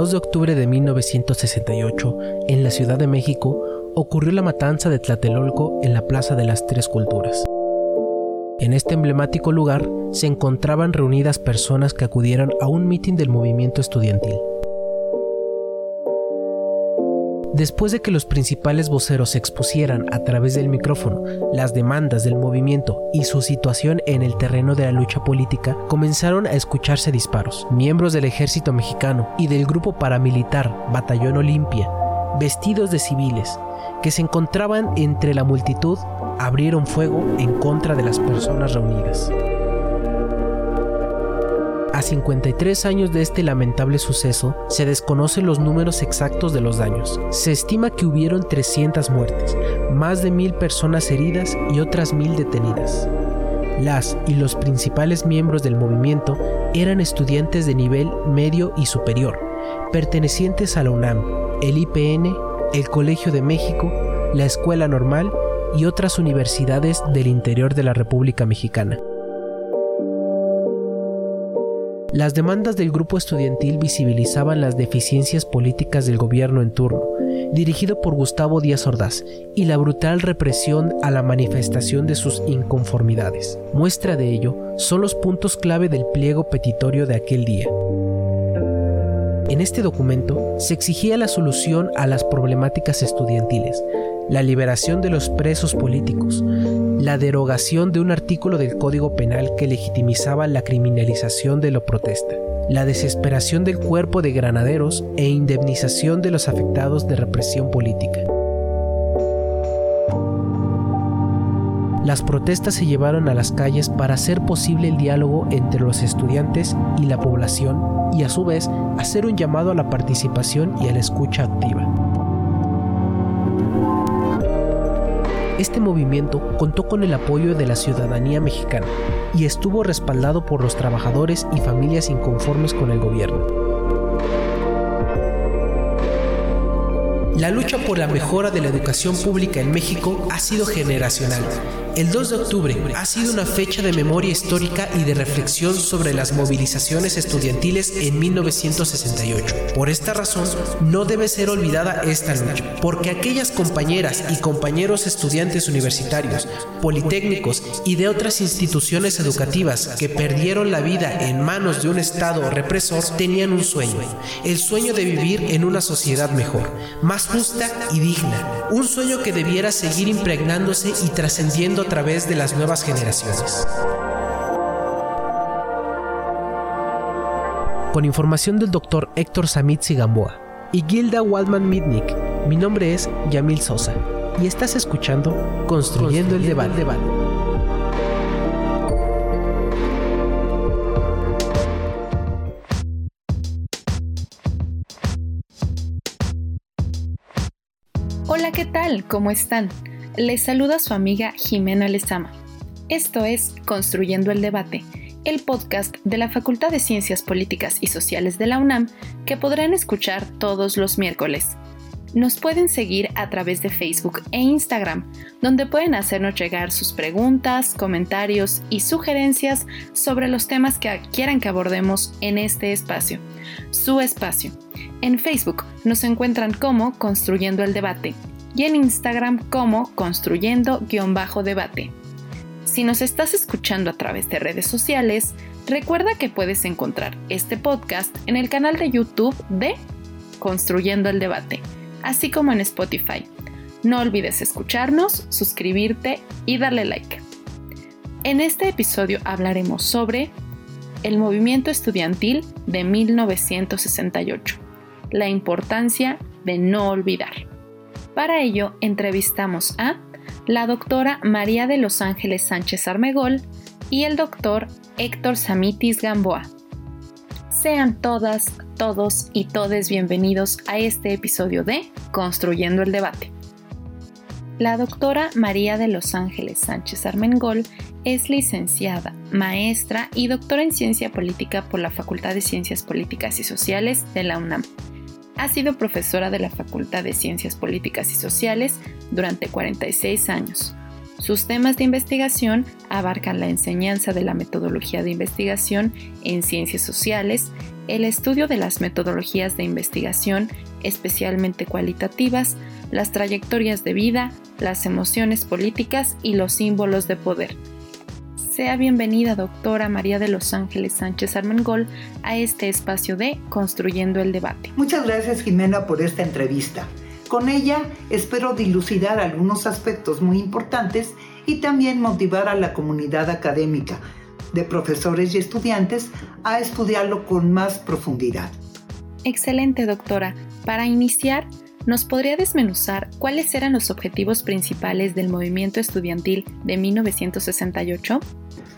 2 de octubre de 1968, en la Ciudad de México, ocurrió la matanza de Tlatelolco en la Plaza de las Tres Culturas. En este emblemático lugar se encontraban reunidas personas que acudieron a un mitin del movimiento estudiantil. Después de que los principales voceros expusieran a través del micrófono las demandas del movimiento y su situación en el terreno de la lucha política, comenzaron a escucharse disparos. Miembros del ejército mexicano y del grupo paramilitar Batallón Olimpia, vestidos de civiles, que se encontraban entre la multitud, abrieron fuego en contra de las personas reunidas. A 53 años de este lamentable suceso, se desconocen los números exactos de los daños. Se estima que hubieron 300 muertes, más de mil personas heridas y otras mil detenidas. Las y los principales miembros del movimiento eran estudiantes de nivel medio y superior, pertenecientes a la UNAM, el IPN, el Colegio de México, la Escuela Normal y otras universidades del interior de la República Mexicana. Las demandas del grupo estudiantil visibilizaban las deficiencias políticas del gobierno en turno, dirigido por Gustavo Díaz Ordaz, y la brutal represión a la manifestación de sus inconformidades. Muestra de ello son los puntos clave del pliego petitorio de aquel día. En este documento se exigía la solución a las problemáticas estudiantiles, la liberación de los presos políticos, la derogación de un artículo del Código Penal que legitimizaba la criminalización de la protesta, la desesperación del cuerpo de granaderos e indemnización de los afectados de represión política. Las protestas se llevaron a las calles para hacer posible el diálogo entre los estudiantes y la población y a su vez hacer un llamado a la participación y a la escucha activa. Este movimiento contó con el apoyo de la ciudadanía mexicana y estuvo respaldado por los trabajadores y familias inconformes con el gobierno. La lucha por la mejora de la educación pública en México ha sido generacional. El 2 de octubre ha sido una fecha de memoria histórica y de reflexión sobre las movilizaciones estudiantiles en 1968. Por esta razón, no debe ser olvidada esta lucha, porque aquellas compañeras y compañeros estudiantes universitarios, politécnicos y de otras instituciones educativas que perdieron la vida en manos de un Estado represor tenían un sueño, el sueño de vivir en una sociedad mejor, más justa y digna, un sueño que debiera seguir impregnándose y trascendiendo través de las nuevas generaciones. Con información del doctor Héctor Samit Gamboa y Gilda Waldman Mitnick, mi nombre es Yamil Sosa y estás escuchando Construyendo, el Debate. Hola, ¿qué tal? ¿Cómo están? Les saluda su amiga Jimena Lezama. Esto es Construyendo el Debate, el podcast de la Facultad de Ciencias Políticas y Sociales de la UNAM que podrán escuchar todos los miércoles. Nos pueden seguir a través de Facebook e Instagram, donde pueden hacernos llegar sus preguntas, comentarios y sugerencias sobre los temas que quieran que abordemos en este espacio, su espacio. En Facebook nos encuentran como Construyendo el Debate y en Instagram como Construyendo-Debate. Si nos estás escuchando a través de redes sociales, recuerda que puedes encontrar este podcast en el canal de YouTube de Construyendo el Debate así como en Spotify. No olvides escucharnos, suscribirte y darle like. En este episodio hablaremos sobre el movimiento estudiantil de 1968, la importancia de no olvidar. Para ello, entrevistamos a la doctora María de Los Ángeles Sánchez Armegol y el doctor Héctor Samitis Gamboa. Sean todas, todos y todes bienvenidos a este episodio de Construyendo el Debate. La doctora María de Los Ángeles Sánchez Armengol es licenciada, maestra y doctora en ciencia política por la Facultad de Ciencias Políticas y Sociales de la UNAM. Ha sido profesora de la Facultad de Ciencias Políticas y Sociales durante 46 años. Sus temas de investigación abarcan la enseñanza de la metodología de investigación en ciencias sociales, el estudio de las metodologías de investigación, especialmente cualitativas, las trayectorias de vida, las emociones políticas y los símbolos de poder. Sea bienvenida, doctora María de Los Ángeles Sánchez Armengol, a este espacio de Construyendo el Debate. Muchas gracias, Jimena, por esta entrevista. Con ella espero dilucidar algunos aspectos muy importantes y también motivar a la comunidad académica de profesores y estudiantes a estudiarlo con más profundidad. Excelente, doctora. Para iniciar, ¿nos podría desmenuzar cuáles eran los objetivos principales del movimiento estudiantil de 1968?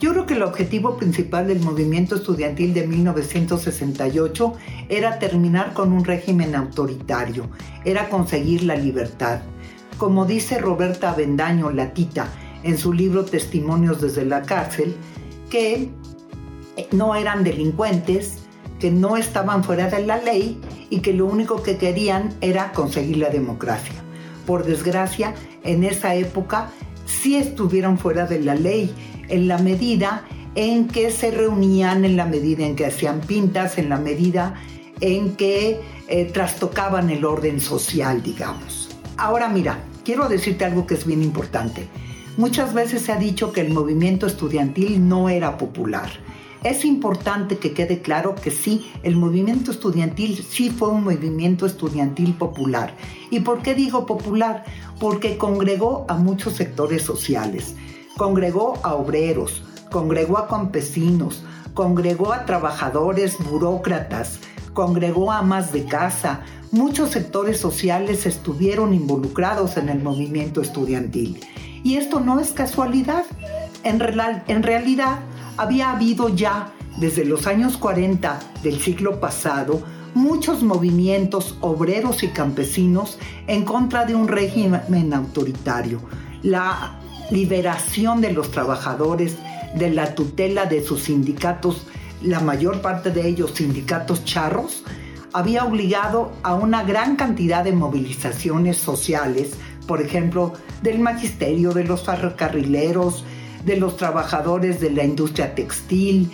Yo creo que el objetivo principal del movimiento estudiantil de 1968 era terminar con un régimen autoritario, era conseguir la libertad. Como dice Roberta Avendaño, la tita, en su libro Testimonios desde la cárcel, que no eran delincuentes, que no estaban fuera de la ley y que lo único que querían era conseguir la democracia. Por desgracia, en esa época sí estuvieron fuera de la ley en la medida en que se reunían, en la medida en que hacían pintas, en la medida en que eh, trastocaban el orden social, digamos. Ahora mira, quiero decirte algo que es bien importante. Muchas veces se ha dicho que el movimiento estudiantil no era popular. Es importante que quede claro que sí, el movimiento estudiantil sí fue un movimiento estudiantil popular. ¿Y por qué digo popular? Porque congregó a muchos sectores sociales Congregó a obreros, congregó a campesinos, congregó a trabajadores, burócratas, congregó a amas de casa. Muchos sectores sociales estuvieron involucrados en el movimiento estudiantil. Y esto no es casualidad. En, en realidad, había habido ya desde los años 40 del siglo pasado muchos movimientos obreros y campesinos en contra de un régimen autoritario. La liberación de los trabajadores de la tutela de sus sindicatos, la mayor parte de ellos sindicatos charros, había obligado a una gran cantidad de movilizaciones sociales, por ejemplo, del magisterio, de los ferrocarrileros, de los trabajadores de la industria textil,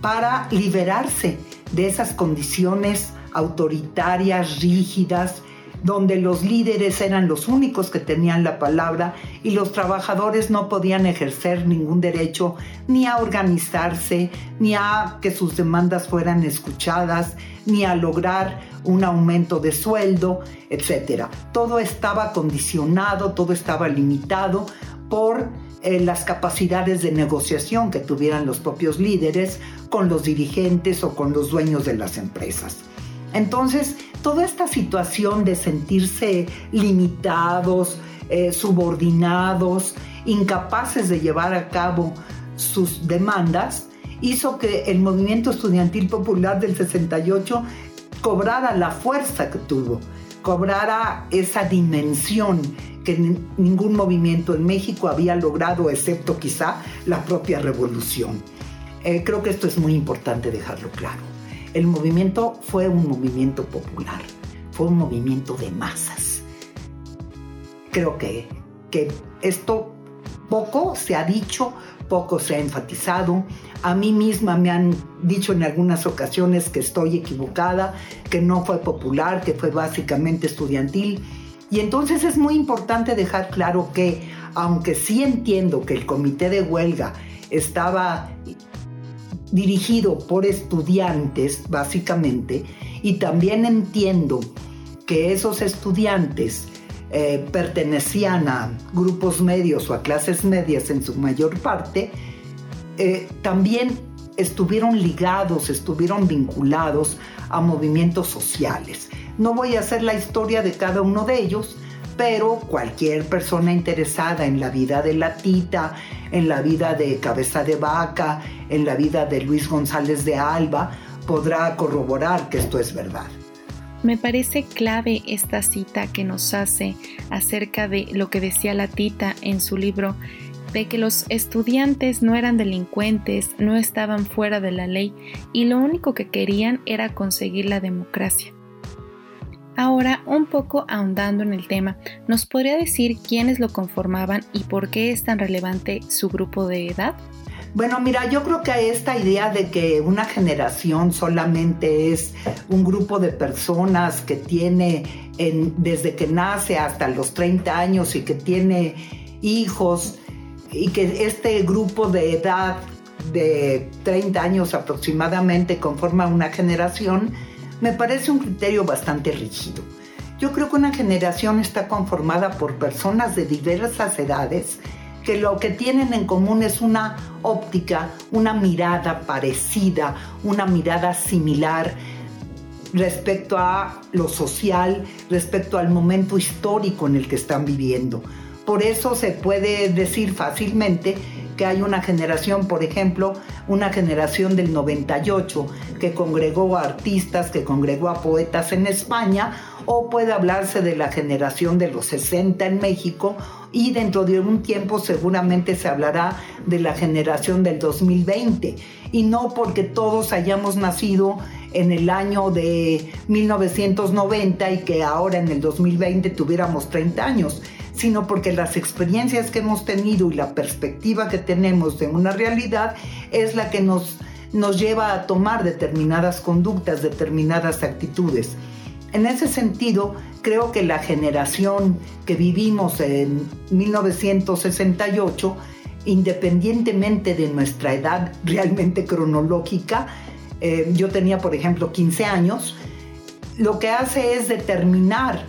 para liberarse de esas condiciones autoritarias, rígidas, donde los líderes eran los únicos que tenían la palabra y los trabajadores no podían ejercer ningún derecho ni a organizarse, ni a que sus demandas fueran escuchadas, ni a lograr un aumento de sueldo, etc. Todo estaba condicionado, todo estaba limitado por eh, las capacidades de negociación que tuvieran los propios líderes con los dirigentes o con los dueños de las empresas. Entonces, toda esta situación de sentirse limitados, eh, subordinados, incapaces de llevar a cabo sus demandas, hizo que el movimiento estudiantil popular del 68 cobrara la fuerza que tuvo, cobrara esa dimensión que ningún movimiento en México había logrado, excepto quizá la propia revolución. Eh, creo que esto es muy importante dejarlo claro. El movimiento fue un movimiento popular, fue un movimiento de masas. Creo que, que esto poco se ha dicho, poco se ha enfatizado. A mí misma me han dicho en algunas ocasiones que estoy equivocada, que no fue popular, que fue básicamente estudiantil. Y entonces es muy importante dejar claro que, aunque sí entiendo que el comité de huelga estaba dirigido por estudiantes, básicamente, y también entiendo que esos estudiantes eh, pertenecían a grupos medios o a clases medias en su mayor parte, eh, también estuvieron ligados, estuvieron vinculados a movimientos sociales. No voy a hacer la historia de cada uno de ellos, pero cualquier persona interesada en la vida de la Tita, en la vida de Cabeza de Vaca, en la vida de Luis González de Alba, podrá corroborar que esto es verdad. Me parece clave esta cita que nos hace acerca de lo que decía la tita en su libro, de que los estudiantes no eran delincuentes, no estaban fuera de la ley y lo único que querían era conseguir la democracia. Ahora, un poco ahondando en el tema, ¿nos podría decir quiénes lo conformaban y por qué es tan relevante su grupo de edad? Bueno, mira, yo creo que esta idea de que una generación solamente es un grupo de personas que tiene desde que nace hasta los 30 años y que tiene hijos y que este grupo de edad de 30 años aproximadamente conforma una generación, me parece un criterio bastante rígido. Yo creo que una generación está conformada por personas de diversas edades que lo que tienen en común es una óptica, una mirada parecida, una mirada similar respecto a lo social, respecto al momento histórico en el que están viviendo. Por eso se puede decir fácilmente que hay una generación, por ejemplo, una generación del 98 que congregó a artistas, que congregó a poetas en España, o puede hablarse de la generación de los 60 en México y dentro de un tiempo seguramente se hablará de la generación del 2020 y no porque todos hayamos nacido en el año de 1990 y que ahora en el 2020 tuviéramos 30 años, sino porque las experiencias que hemos tenido y la perspectiva que tenemos de una realidad es la que nos, nos lleva a tomar determinadas conductas, determinadas actitudes. En ese sentido, creo que la generación que vivimos en 1968, independientemente de nuestra edad realmente cronológica, eh, yo tenía por ejemplo 15 años, lo que hace es determinar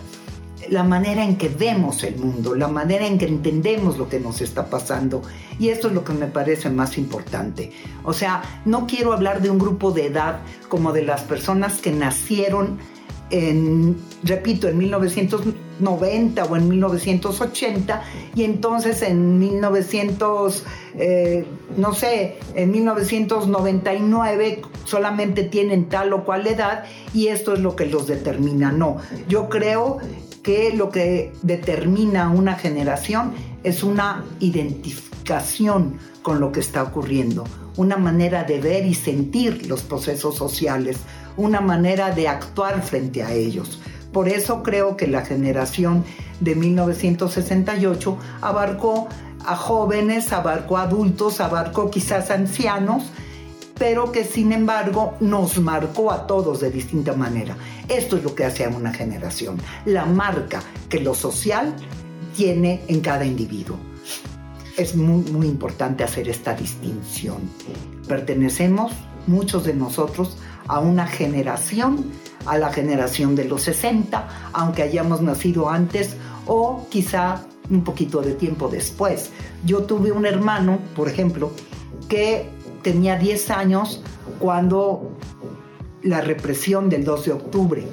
la manera en que vemos el mundo, la manera en que entendemos lo que nos está pasando. Y esto es lo que me parece más importante. O sea, no quiero hablar de un grupo de edad como de las personas que nacieron en, repito, en 1990 o en 1980 y entonces en 1900, eh, no sé, en 1999 solamente tienen tal o cual edad y esto es lo que los determina. No, yo creo que lo que determina una generación es una identificación con lo que está ocurriendo, una manera de ver y sentir los procesos sociales, una manera de actuar frente a ellos. Por eso creo que la generación de 1968 abarcó a jóvenes, abarcó a adultos, abarcó quizás ancianos, pero que sin embargo nos marcó a todos de distinta manera. Esto es lo que hace a una generación, la marca que lo social tiene en cada individuo. Es muy, muy importante hacer esta distinción. Pertenecemos, muchos de nosotros, a una generación, a la generación de los 60, aunque hayamos nacido antes o quizá un poquito de tiempo después. Yo tuve un hermano, por ejemplo, que tenía 10 años cuando la represión del 2 de octubre.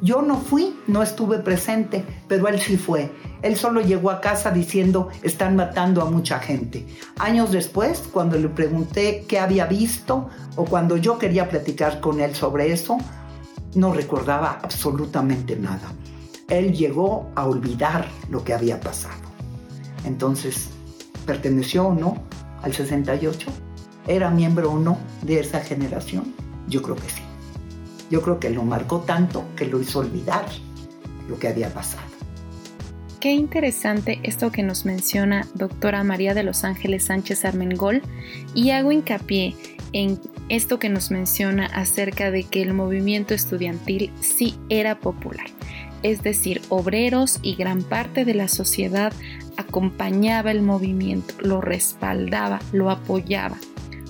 Yo no fui, no estuve presente, pero él sí fue. Él solo llegó a casa diciendo, están matando a mucha gente. Años después, cuando le pregunté qué había visto o cuando yo quería platicar con él sobre eso, no recordaba absolutamente nada. Él llegó a olvidar lo que había pasado. Entonces, ¿perteneció o no al 68? ¿Era miembro o no de esa generación? Yo creo que sí. Yo creo que lo marcó tanto que lo hizo olvidar lo que había pasado. Qué interesante esto que nos menciona doctora María de los Ángeles Sánchez Armengol y hago hincapié en esto que nos menciona acerca de que el movimiento estudiantil sí era popular, es decir, obreros y gran parte de la sociedad acompañaba el movimiento, lo respaldaba, lo apoyaba.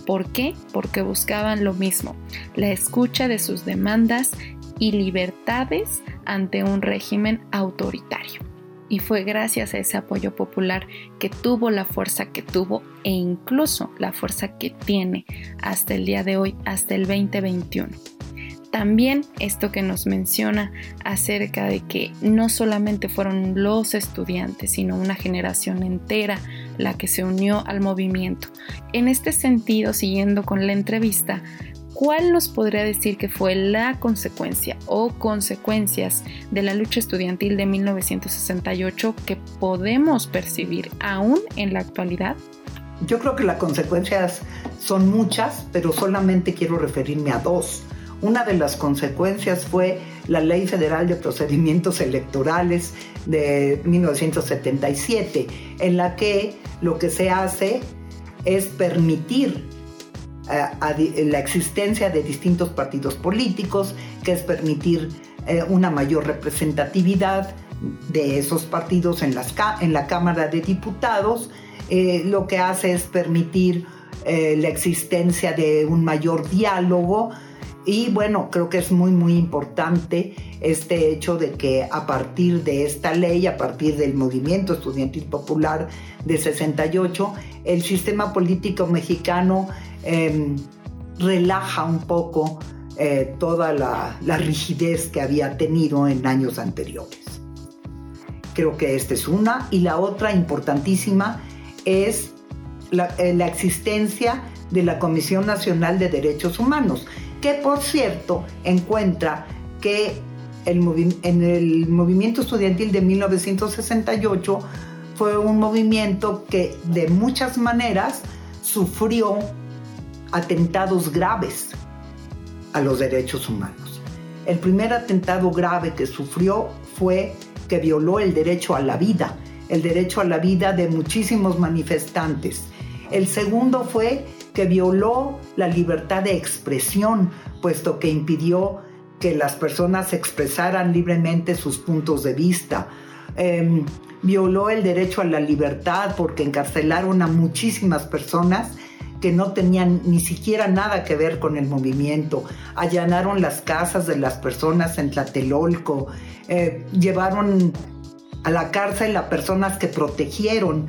¿Por qué? Porque buscaban lo mismo, la escucha de sus demandas y libertades ante un régimen autoritario. Y fue gracias a ese apoyo popular que tuvo la fuerza que tuvo e incluso la fuerza que tiene hasta el día de hoy, hasta el 2021. También esto que nos menciona acerca de que no solamente fueron los estudiantes, sino una generación entera la que se unió al movimiento. En este sentido, siguiendo con la entrevista, ¿cuál nos podría decir que fue la consecuencia o consecuencias de la lucha estudiantil de 1968 que podemos percibir aún en la actualidad? Yo creo que las consecuencias son muchas, pero solamente quiero referirme a dos. Una de las consecuencias fue la Ley Federal de Procedimientos Electorales de 1977, en la que lo que se hace es permitir eh, la existencia de distintos partidos políticos, que es permitir eh, una mayor representatividad de esos partidos en, la Cámara de Diputados, eh, lo que hace es permitir la existencia de un mayor diálogo y bueno, creo que es muy, muy importante este hecho de que a partir de esta ley, a partir del movimiento estudiantil popular de 68, el sistema político mexicano em, relaja un poco eh, toda la, rigidez que había tenido en años anteriores. Creo que esta es una. Y la otra importantísima es la, eh, la existencia de la Comisión Nacional de Derechos Humanos que por cierto encuentra que en el movimiento estudiantil de 1968 fue un movimiento que de muchas maneras sufrió atentados graves a los derechos humanos. El primer atentado grave que sufrió fue que violó el derecho a la vida, el derecho a la vida de muchísimos manifestantes. El segundo fue que violó la libertad de expresión, puesto que impidió que las personas expresaran libremente sus puntos de vista. Em, violó el derecho a la libertad porque encarcelaron a muchísimas personas que no tenían ni siquiera nada que ver con el movimiento. Allanaron las casas de las personas en Tlatelolco, eh, llevaron a la cárcel a personas que protegieron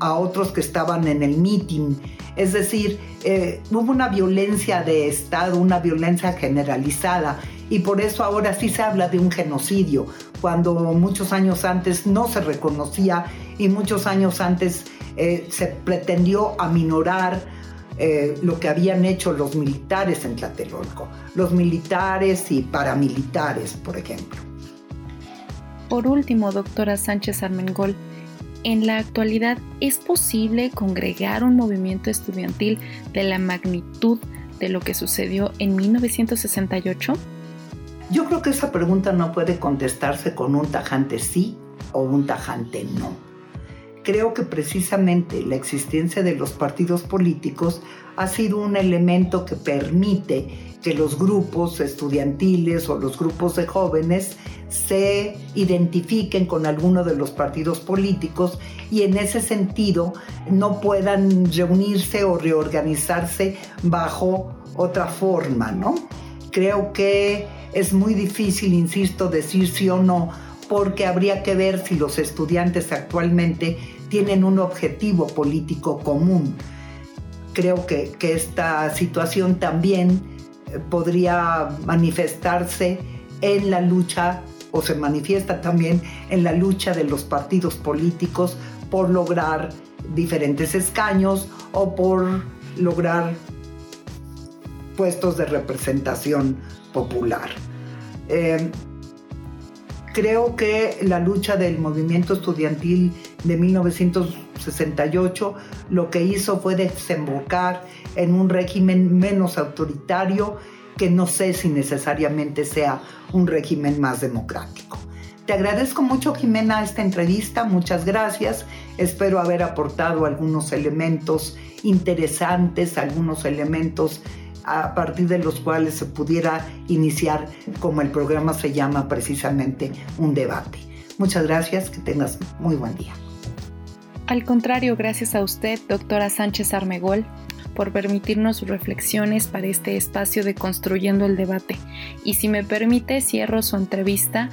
a otros que estaban en el meeting. Es decir, eh, hubo una violencia de Estado, una violencia generalizada y por eso ahora sí se habla de un genocidio, cuando muchos años antes no se reconocía y muchos años antes eh, se pretendió aminorar eh, lo que habían hecho los militares en Tlatelolco, los militares y paramilitares, por ejemplo. Por último, doctora Sánchez Armengol, en la actualidad, ¿es posible congregar un movimiento estudiantil de la magnitud de lo que sucedió en 1968? Yo creo que esa pregunta no puede contestarse con un tajante sí o un tajante no. Creo que precisamente la existencia de los partidos políticos ha sido un elemento que permite que los grupos estudiantiles o los grupos de jóvenes se identifiquen con alguno de los partidos políticos y en ese sentido no puedan reunirse o reorganizarse bajo otra forma, ¿no? Creo que es muy difícil, insisto, decir sí o no, porque habría que ver si los estudiantes actualmente tienen un objetivo político común. Creo que, que esta situación también podría manifestarse en la lucha o se manifiesta también en la lucha de los partidos políticos por lograr diferentes escaños o por lograr puestos de representación popular. Eh, creo que la lucha del movimiento estudiantil de 1968 lo que hizo fue desembocar en un régimen menos autoritario que no sé si necesariamente sea un régimen más democrático. Te agradezco mucho, Jimena, esta entrevista. Muchas gracias. Espero haber aportado algunos elementos interesantes, algunos elementos a partir de los cuales se pudiera iniciar, como el programa se llama precisamente, un debate. Muchas gracias, que tengas muy buen día. Al contrario, gracias a usted, doctora Sánchez Armegol, por permitirnos sus reflexiones para este espacio de Construyendo el Debate. Y si me permite, cierro su entrevista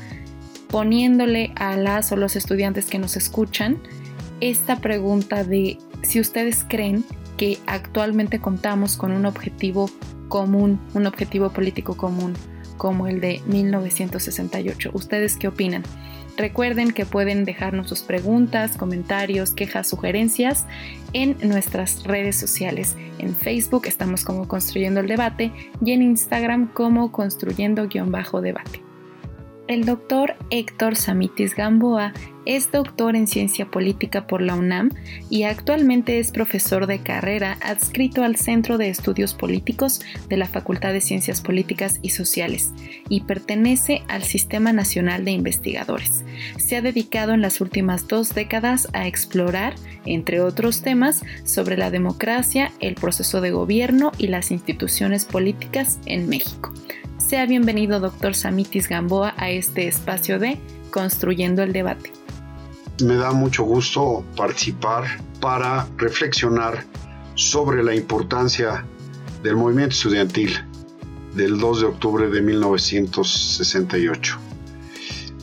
poniéndole a las o los estudiantes que nos escuchan esta pregunta de si ustedes creen que actualmente contamos con un objetivo común, un objetivo político común, como el de 1968. ¿Ustedes qué opinan? Recuerden que pueden dejarnos sus preguntas, comentarios, quejas, sugerencias en nuestras redes sociales. En Facebook estamos como Construyendo el Debate y en Instagram como Construyendo-Debate. El doctor Héctor Samitis Gamboa es doctor en ciencia política por la UNAM y actualmente es profesor de carrera adscrito al Centro de Estudios Políticos de la Facultad de Ciencias Políticas y Sociales y pertenece al Sistema Nacional de Investigadores. Se ha dedicado en las últimas dos décadas a explorar, entre otros temas, sobre la democracia, el proceso de gobierno y las instituciones políticas en México. Sea bienvenido, doctor Samitis Gamboa, a este espacio de Construyendo el Debate. Me da mucho gusto participar para reflexionar sobre la importancia del movimiento estudiantil del 2 de octubre de 1968.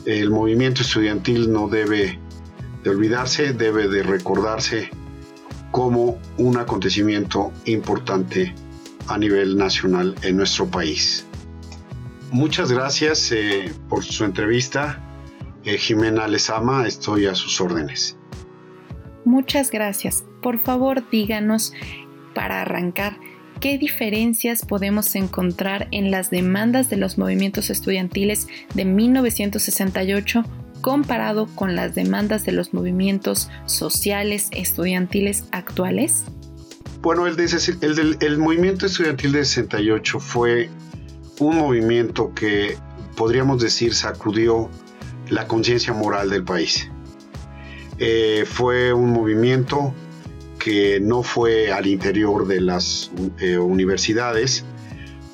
El movimiento estudiantil no debe de olvidarse, debe de recordarse como un acontecimiento importante a nivel nacional en nuestro país. Muchas gracias eh, por su entrevista. Eh, Jimena Lezama, estoy a sus órdenes. Muchas gracias. Por favor, díganos, para arrancar, ¿qué diferencias podemos encontrar en las demandas de los movimientos estudiantiles de 1968 comparado con las demandas de los movimientos sociales estudiantiles actuales? Bueno, el, el, el movimiento estudiantil de 68 fue un movimiento que podríamos decir sacudió la conciencia moral del país. Eh, fue un movimiento que no fue al interior de las eh, universidades,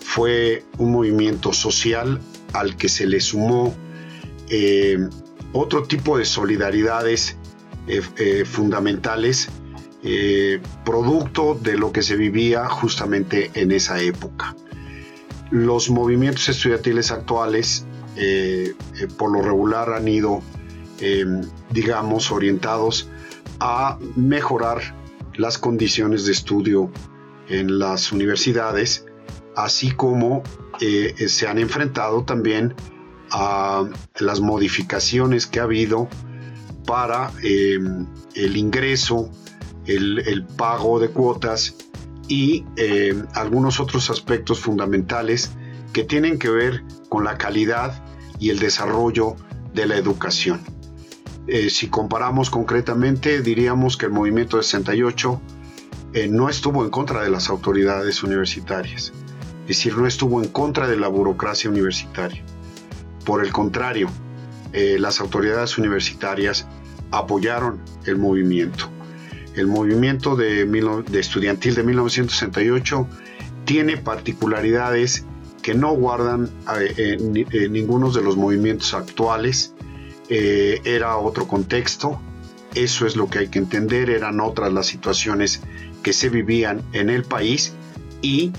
fue un movimiento social al que se le sumó eh, otro tipo de solidaridades fundamentales, producto de lo que se vivía justamente en esa época los movimientos estudiantiles actuales eh, eh, por lo regular han ido, eh, digamos, orientados a mejorar las condiciones de estudio en las universidades, así como se han enfrentado también a las modificaciones que ha habido para el ingreso, el pago de cuotas y algunos otros aspectos fundamentales que tienen que ver con la calidad y el desarrollo de la educación. Eh, si comparamos concretamente, diríamos que el movimiento de 68 eh, no estuvo en contra de las autoridades universitarias, es decir, no estuvo en contra de la burocracia universitaria. Por el contrario, las autoridades universitarias apoyaron el movimiento el movimiento de, estudiantil de 1968 tiene particularidades que no guardan eh, ninguno de los movimientos actuales. Eh, era otro contexto, eso es lo que hay que entender, eran otras las situaciones que se vivían en el país y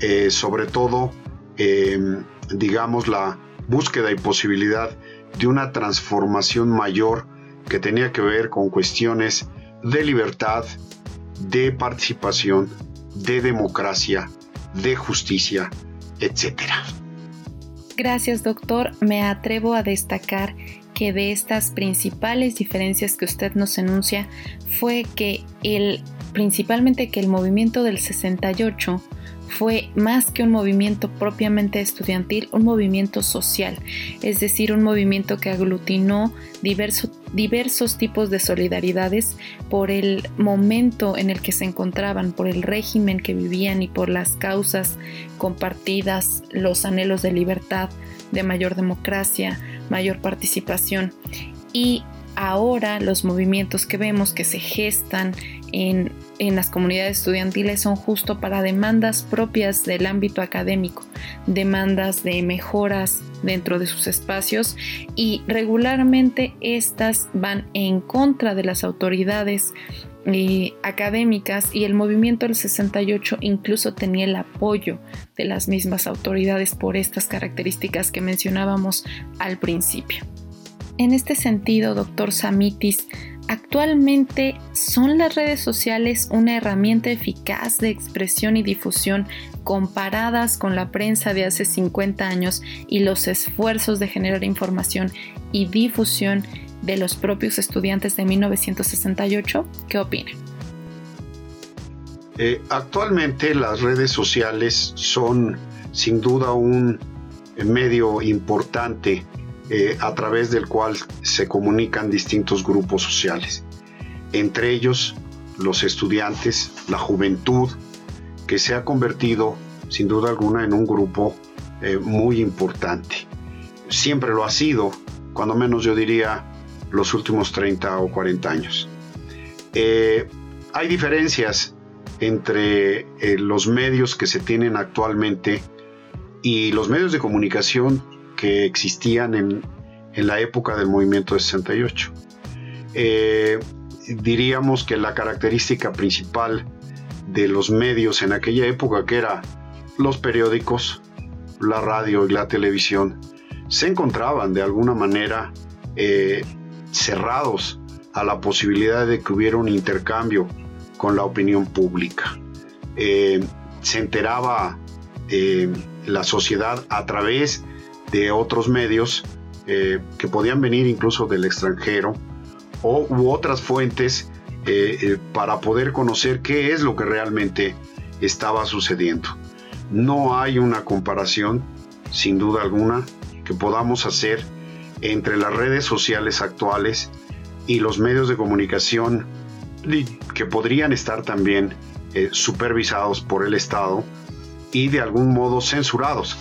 eh, sobre todo, em, digamos, la búsqueda y posibilidad de una transformación mayor que tenía que ver con cuestiones de libertad, de participación, de democracia, de justicia, etc. Gracias, doctor. Me atrevo a destacar que de estas principales diferencias que usted nos enuncia fue que el principalmente que el movimiento del 68 fue más que un movimiento propiamente estudiantil, un movimiento social, es decir, un movimiento que aglutinó diversos tipos de solidaridades por el momento en el que se encontraban, por el régimen que vivían y por las causas compartidas, los anhelos de libertad, de mayor democracia, mayor participación. Y ahora los movimientos que vemos que se gestan en, las comunidades estudiantiles son justo para demandas propias del ámbito académico, demandas de mejoras dentro de sus espacios y regularmente estas van en contra de las autoridades eh, académicas y el movimiento del 68 incluso tenía el apoyo de las mismas autoridades por estas características que mencionábamos al principio. En este sentido, doctor Samitis, Actualmente, ¿son las redes sociales una herramienta eficaz de expresión y difusión comparadas con la prensa de hace 50 años y los esfuerzos de generar información y difusión de los propios estudiantes de 1968? ¿Qué opinan? Eh, actualmente las redes sociales son sin duda un medio importante eh, a través del cual se comunican distintos grupos sociales, entre ellos los estudiantes, la juventud, que se ha convertido sin duda alguna en un grupo eh, muy importante. Siempre lo ha sido, cuando menos yo diría los últimos 30 o 40 años. Eh, hay diferencias entre los medios que se tienen actualmente y los medios de comunicación que existían en, la época del movimiento de 68. Eh, diríamos que la característica principal de los medios en aquella época, que era los periódicos, la radio y la televisión, se encontraban de alguna manera eh, cerrados a la posibilidad de que hubiera un intercambio con la opinión pública. Eh, se enteraba la sociedad a través de otros medios eh, que podían venir incluso del extranjero o otras fuentes eh, eh, para poder conocer qué es lo que realmente estaba sucediendo. No hay una comparación, sin duda alguna, que podamos hacer entre las redes sociales actuales y los medios de comunicación que podrían estar también supervisados por el Estado y de algún modo censurados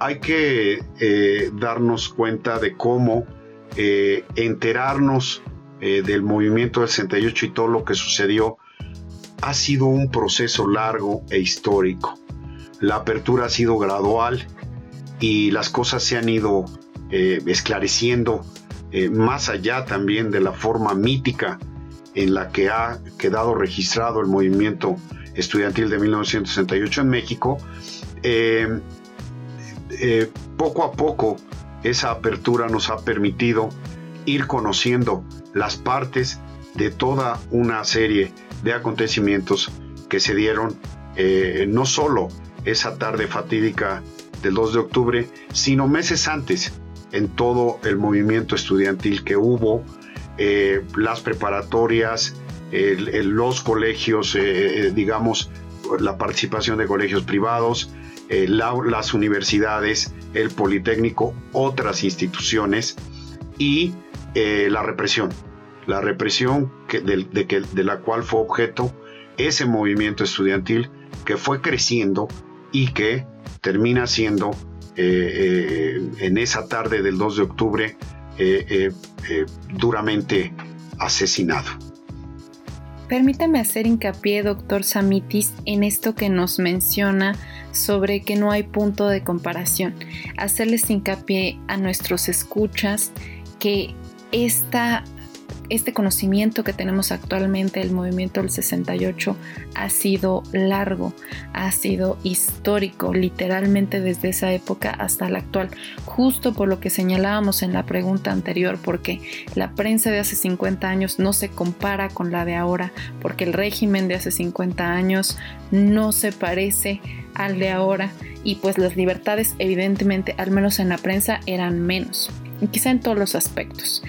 hay que eh, darnos cuenta de cómo eh, enterarnos eh, del movimiento del 68 y todo lo que sucedió ha sido un proceso largo e histórico. La apertura ha sido gradual y las cosas se han ido esclareciendo más allá también de la forma mítica en la que ha quedado registrado el movimiento estudiantil de 1968 en México. Poco a poco esa apertura nos ha permitido ir conociendo las partes de toda una serie de acontecimientos que se dieron eh, no solo esa tarde fatídica del 2 de octubre, sino meses antes en todo el movimiento estudiantil que hubo, eh, las preparatorias, los colegios, digamos, la participación de colegios privados, eh, las universidades, el Politécnico, otras instituciones y eh, la represión. La represión de la cual fue objeto ese movimiento estudiantil que fue creciendo y que termina siendo eh, en esa tarde del 2 de octubre duramente asesinado. Permítame hacer hincapié, doctor Samitis, en esto que nos menciona sobre que no hay punto de comparación. Hacerles hincapié a nuestros escuchas que esta este conocimiento que tenemos actualmente del movimiento del 68 ha sido largo, ha sido histórico, literalmente desde esa época hasta la actual, justo por lo que señalábamos en la pregunta anterior, porque la prensa de hace 50 años no se compara con la de ahora, porque el régimen de hace 50 años no se parece al de ahora y pues las libertades evidentemente, al menos en la prensa, eran menos, quizá en todos los aspectos.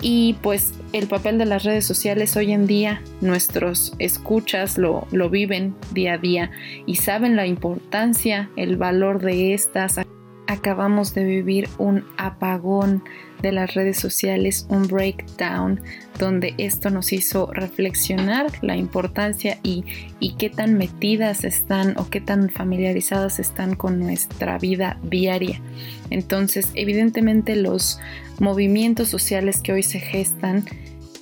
Y pues el papel de las redes sociales hoy en día, nuestros escuchas lo, lo viven día a día y saben la importancia, el valor de estas. Acabamos de vivir un apagón de las redes sociales, un breakdown, donde esto nos hizo reflexionar la importancia y, qué tan metidas están o qué tan familiarizadas están con nuestra vida diaria. Entonces, evidentemente los movimientos sociales que hoy se gestan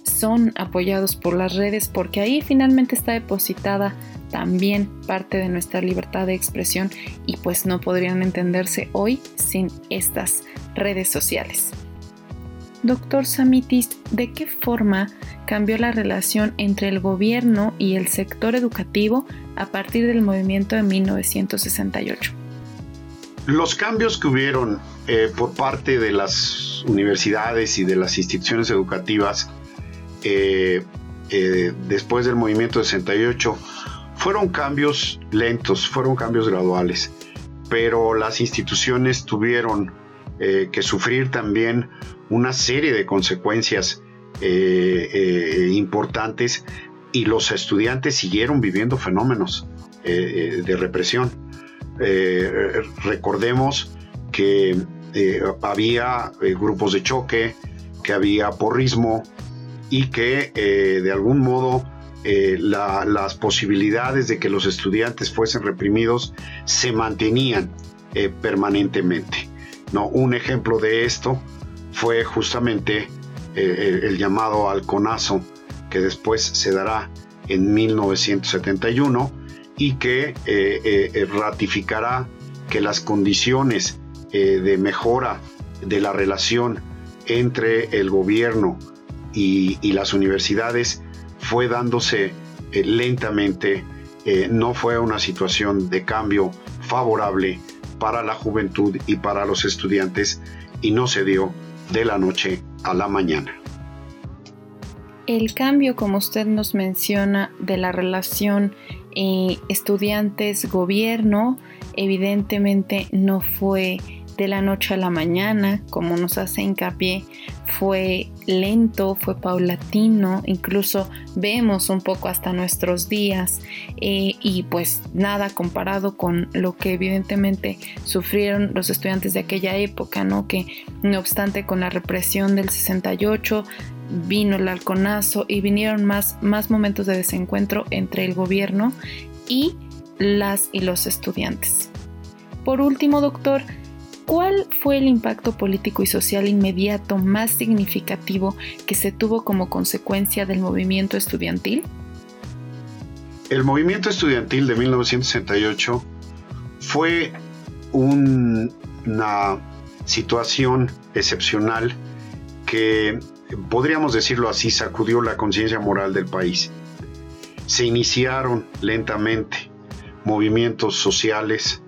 son apoyados por las redes porque ahí finalmente está depositada también parte de nuestra libertad de expresión y pues no podrían entenderse hoy sin estas redes sociales. Doctor Samitis, ¿de qué forma cambió la relación entre el gobierno y el sector educativo a partir del movimiento de 1968? Los cambios que hubieron eh, por parte de las universidades y de las instituciones educativas después del movimiento 68 fueron cambios lentos, fueron cambios graduales, pero las instituciones tuvieron que sufrir también una serie de consecuencias importantes y los estudiantes siguieron viviendo fenómenos eh, eh, de represión. Eh, recordemos que había grupos de choque, que había porrismo y que de algún modo las posibilidades de que los estudiantes fuesen reprimidos se mantenían permanentemente. ¿no? Un ejemplo de esto fue justamente el, el llamado halconazo que después se dará en 1971 y que eh, eh, ratificará que las condiciones eh, de mejora de la relación entre el gobierno y, las universidades fue dándose lentamente, no fue una situación de cambio favorable para la juventud y para los estudiantes y no se dio de la noche a la mañana. El cambio, como usted nos menciona, de la relación eh, estudiantes-gobierno, evidentemente no fue de la noche a la mañana, como nos hace hincapié, fue lento, fue paulatino, incluso vemos un poco hasta nuestros días eh, y pues nada comparado con lo que evidentemente sufrieron los estudiantes de aquella época, ¿no? Que no obstante con la represión del 68 vino el halconazo y vinieron más, más momentos de desencuentro entre el gobierno y las y los estudiantes. Por último, doctor, ¿cuál fue el impacto político y social inmediato más significativo que se tuvo como consecuencia del movimiento estudiantil? El movimiento estudiantil de 1968 fue una situación excepcional que podríamos decirlo así, sacudió la conciencia moral del país. Se iniciaron lentamente movimientos sociales,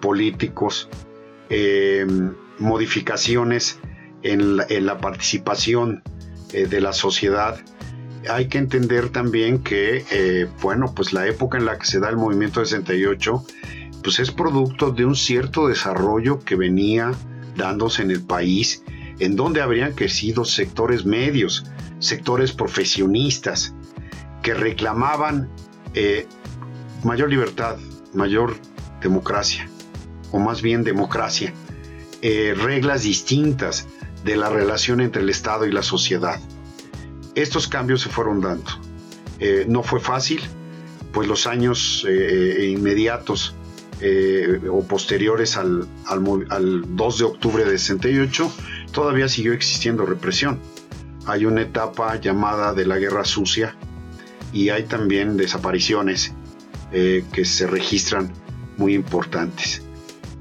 políticos, em, modificaciones en la, participación eh, de la sociedad. Hay que entender también que, eh, bueno, pues la época en la que se da el movimiento 68, pues es producto de un cierto desarrollo que venía dándose en el país en donde habrían crecido sectores medios, sectores profesionistas, que reclamaban eh, mayor libertad, mayor democracia, o más bien democracia, eh, reglas distintas de la relación entre el Estado y la sociedad. Estos cambios se fueron dando. Eh, no fue fácil, pues los años inmediatos o posteriores al, al, al, 2 de octubre de 68 todavía siguió existiendo represión. Hay una etapa llamada de la guerra sucia y hay también desapariciones eh, que se registran muy importantes.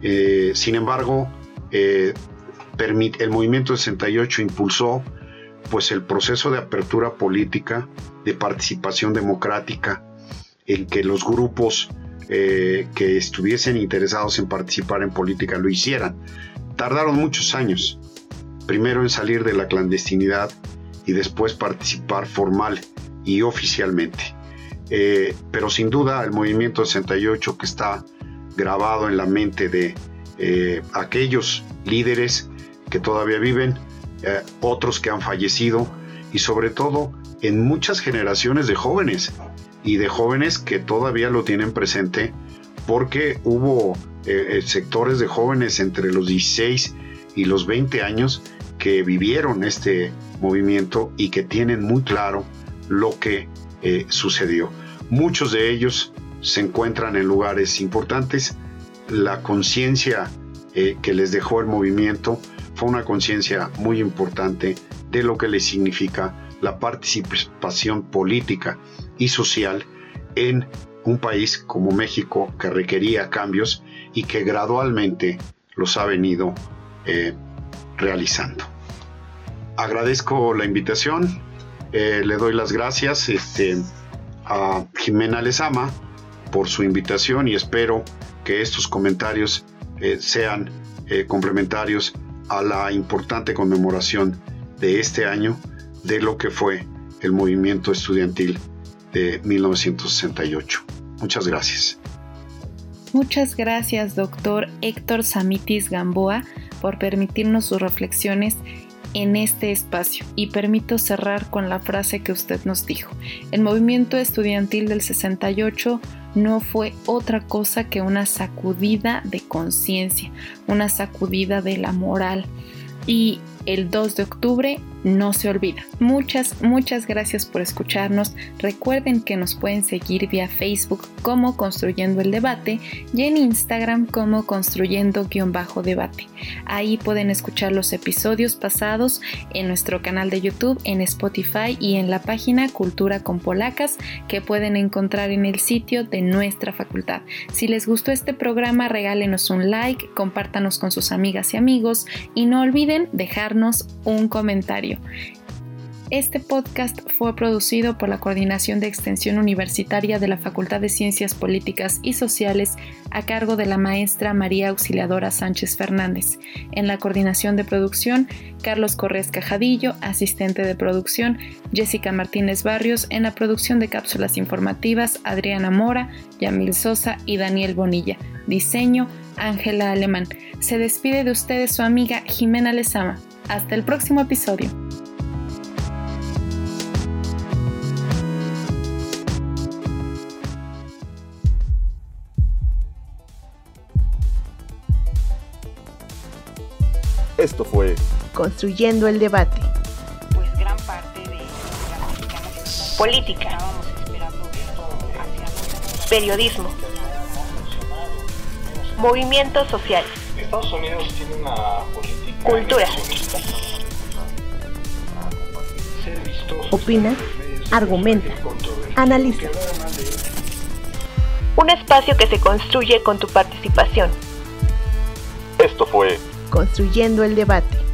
Eh, sin embargo, eh, el movimiento 68 impulsó pues el proceso de apertura política, de participación democrática, en que los grupos que estuviesen interesados en participar en política lo hicieran. Tardaron muchos años, primero en salir de la clandestinidad y después participar formal y oficialmente. Eh, pero sin duda el movimiento 68 que está grabado en la mente de eh, aquellos líderes que todavía viven, eh, otros que han fallecido y sobre todo en muchas generaciones de jóvenes y de jóvenes que todavía lo tienen presente porque hubo sectores de jóvenes entre los 16 y los 20 años que vivieron este movimiento y que tienen muy claro lo que eh, sucedió. Muchos de ellos se encuentran en lugares importantes. La conciencia eh, que les dejó el movimiento fue una conciencia muy importante de lo que le significa la participación política y social en un país como México que requería cambios y que gradualmente los ha venido eh, realizando. Agradezco la invitación, eh, le doy las gracias este, a Jimena Lezama por su invitación y espero que estos comentarios eh, sean eh, complementarios a la importante conmemoración de este año de lo que fue el movimiento estudiantil de 1968. Muchas gracias. Muchas gracias, doctor Héctor Samitis Gamboa, por permitirnos sus reflexiones en este espacio y permito cerrar con la frase que usted nos dijo. El movimiento estudiantil del 68 no fue otra cosa que una sacudida de conciencia, una sacudida de la moral. Y el 2 de octubre no se olvida. Muchas, muchas gracias por escucharnos. Recuerden que nos pueden seguir vía Facebook como Construyendo el Debate y en Instagram como Construyendo-Debate. Ahí pueden escuchar los episodios pasados en nuestro canal de YouTube, en Spotify y en la página Cultura con Polacas que pueden encontrar en el sitio de nuestra facultad. Si les gustó este programa, regálenos un like, compártanos con sus amigas y amigos y no olviden dejarnos un comentario. Este podcast fue producido por la Coordinación de Extensión Universitaria de la Facultad de Ciencias Políticas y Sociales a cargo de la maestra María Auxiliadora Sánchez Fernández. En la coordinación de producción, Carlos Corrés Cajadillo, asistente de producción, Jessica Martínez Barrios, en la producción de cápsulas informativas, Adriana Mora, Yamil Sosa y Daniel Bonilla. Diseño, Ángela Alemán. Se despide de ustedes su amiga Jimena Lezama. Hasta el próximo episodio. Esto fue Construyendo el debate. Pues gran parte de Política. Periodismo. Movimientos sociales. Estados Unidos tiene una política Cultura. Opina, argumenta, analiza. Un espacio que se construye con tu participación. Esto fue Construyendo el debate.